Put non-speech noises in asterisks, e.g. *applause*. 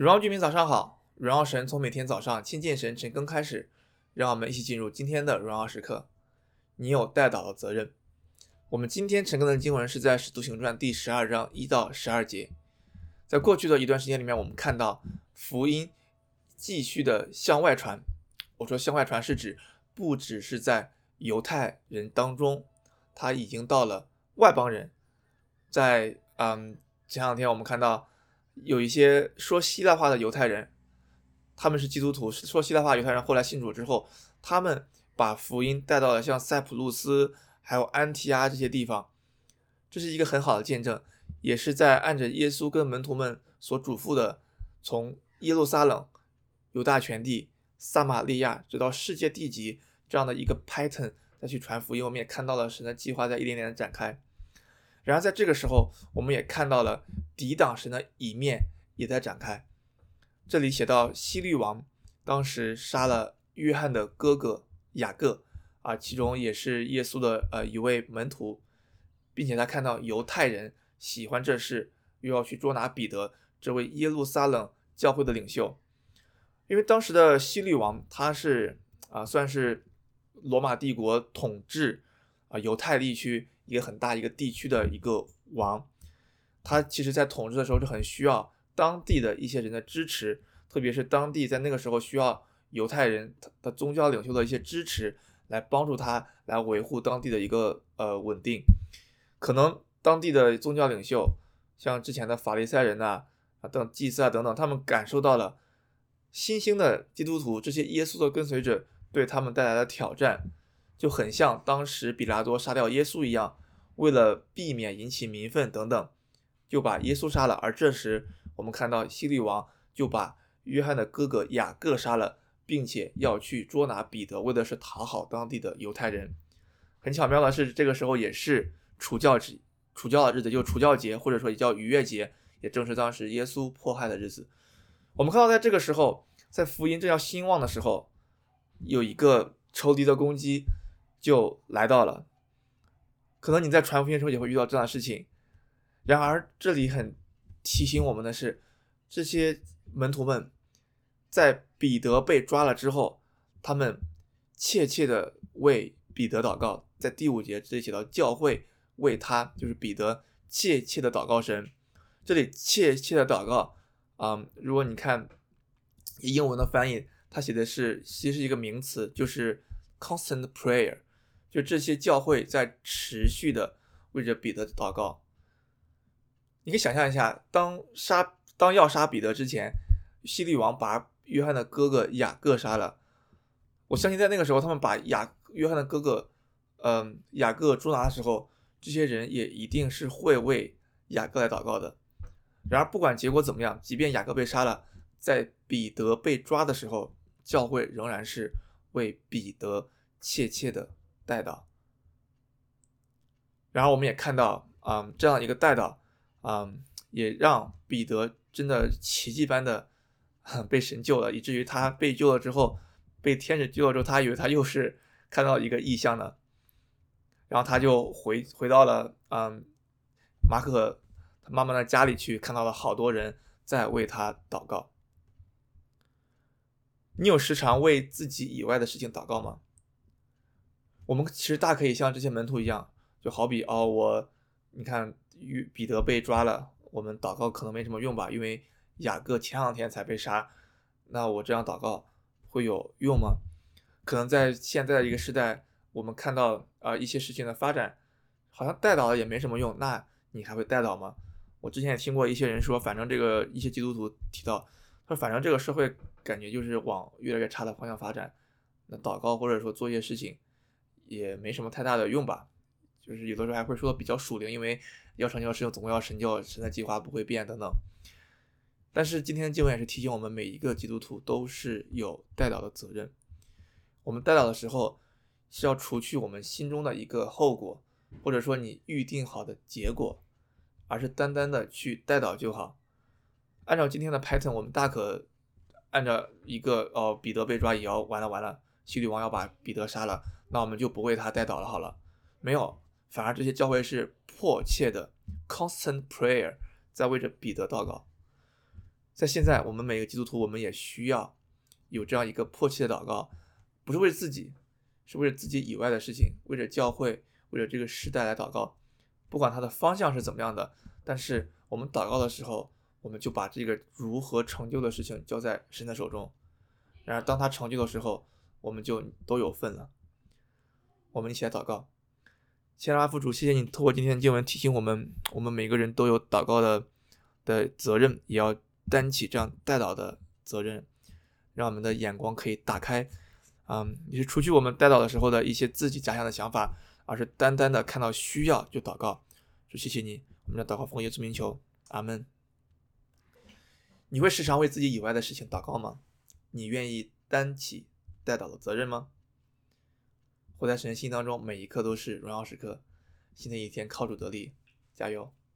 荣耀居民早上好，荣耀神从每天早上亲近神晨更开始，让我们一起进入今天的荣耀时刻。你有代祷的责任。我们今天晨更的经文是在《使徒行传》第十二章一到十二节。在过去的一段时间里面，我们看到福音继续的向外传。我说向外传是指不只是在犹太人当中，他已经到了外邦人。在嗯，前两天我们看到有一些说希腊话的犹太人，他们是基督徒，说希腊话犹太人后来信主之后，他们把福音带到了像塞浦路斯还有安提阿这些地方，这是一个很好的见证。也是在按着耶稣跟门徒们所嘱咐的，从耶路撒冷、犹大全地、撒玛利亚，直到世界地极这样的一个 pattern 再去传福音。我们也看到了神的计划在一点点的展开。然而在这个时候，我们也看到了抵挡神的一面也在展开。这里写到希律王当时杀了约翰的哥哥雅各啊，其中也是耶稣的呃一位门徒，并且他看到犹太人。喜欢这事，又要去捉拿彼得这位耶路撒冷教会的领袖，因为当时的希律王他是啊，算是罗马帝国统治啊犹太地区一个很大一个地区的一个王，他其实在统治的时候就很需要当地的一些人的支持，特别是当地在那个时候需要犹太人的宗教领袖的一些支持，来帮助他来维护当地的一个呃稳定，可能。当地的宗教领袖，像之前的法利赛人呐啊，等祭司啊等等，他们感受到了新兴的基督徒这些耶稣的跟随者对他们带来的挑战，就很像当时比拉多杀掉耶稣一样，为了避免引起民愤等等，就把耶稣杀了。而这时我们看到希律王就把约翰的哥哥雅各杀了，并且要去捉拿彼得，为的是讨好当地的犹太人。很巧妙的是，这个时候也是除酵节。除教的日子，就除教节，或者说也叫逾越节，也正是当时耶稣迫害的日子。我们看到，在这个时候，在福音正要兴旺的时候，有一个仇敌的攻击就来到了。可能你在传福音的时候也会遇到这样的事情。然而，这里很提醒我们的是，这些门徒们在彼得被抓了之后，他们切切的为彼得祷告。在第五节这里写到教会。为他就是彼得切切的祷告神，这里切切的祷告啊、嗯，如果你看英文的翻译，它写的是其实是一个名词，就是 constant prayer，就这些教会在持续的为着彼得祷告。你可以想象一下，当杀当要杀彼得之前，希律王把约翰的哥哥雅各杀了，我相信在那个时候，他们把雅约翰的哥哥嗯雅各捉拿的时候。这些人也一定是会为雅各来祷告的。然而，不管结果怎么样，即便雅各被杀了，在彼得被抓的时候，教会仍然是为彼得切切的代祷。然后，我们也看到，嗯，这样一个代祷，嗯，也让彼得真的奇迹般的 *laughs* 被神救了，以至于他被救了之后，被天使救了之后，他以为他又是看到一个异象呢。然后他就回回到了嗯，马可他妈妈的家里去，看到了好多人在为他祷告。你有时常为自己以外的事情祷告吗？我们其实大可以像这些门徒一样，就好比哦，我你看，与彼得被抓了，我们祷告可能没什么用吧，因为雅各前两天才被杀，那我这样祷告会有用吗？可能在现在的一个时代。我们看到啊、一些事情的发展，好像代祷了也没什么用，那你还会代祷吗？我之前也听过一些人说，反正这个一些基督徒提到，他说反正这个社会感觉就是往越来越差的方向发展，那祷告或者说做一些事情也没什么太大的用吧，就是有的时候还会说比较属灵，因为要成就事情总归要神就神的计划不会变等等。但是今天的经文也是提醒我们，每一个基督徒都是有代祷的责任，我们代祷的时候。是要除去我们心中的一个后果，或者说你预定好的结果，而是单单的去代祷就好。按照今天的 pattern，我们大可按照一个哦，彼得被抓也要完了完了，希律王要把彼得杀了，那我们就不为他代祷了好了。没有，反而这些教会是迫切的 constant prayer，在为着彼得祷告。在现在，我们每个基督徒，我们也需要有这样一个迫切的祷告，不是为自己，是为了自己以外的事情，为了教会，为了这个时代来祷告。不管它的方向是怎么样的，但是我们祷告的时候，我们就把这个如何成就的事情交在神的手中。然而，当他成就的时候，我们就都有份了。我们一起来祷告，亲爱的父主，谢谢你透过今天的经文提醒我们，我们每个人都有祷告的的责任，也要担起这样代祷的责任，让我们的眼光可以打开，嗯，也是除去我们代祷的时候的一些自己假想的想法。而是单单的看到需要就祷告，说谢谢你，我们的祷告奉耶稣名求，阿门。你会时常为自己以外的事情祷告吗？你愿意担起代祷的责任吗？活在神心当中，每一刻都是荣耀时刻。新的一天靠主得力，加油。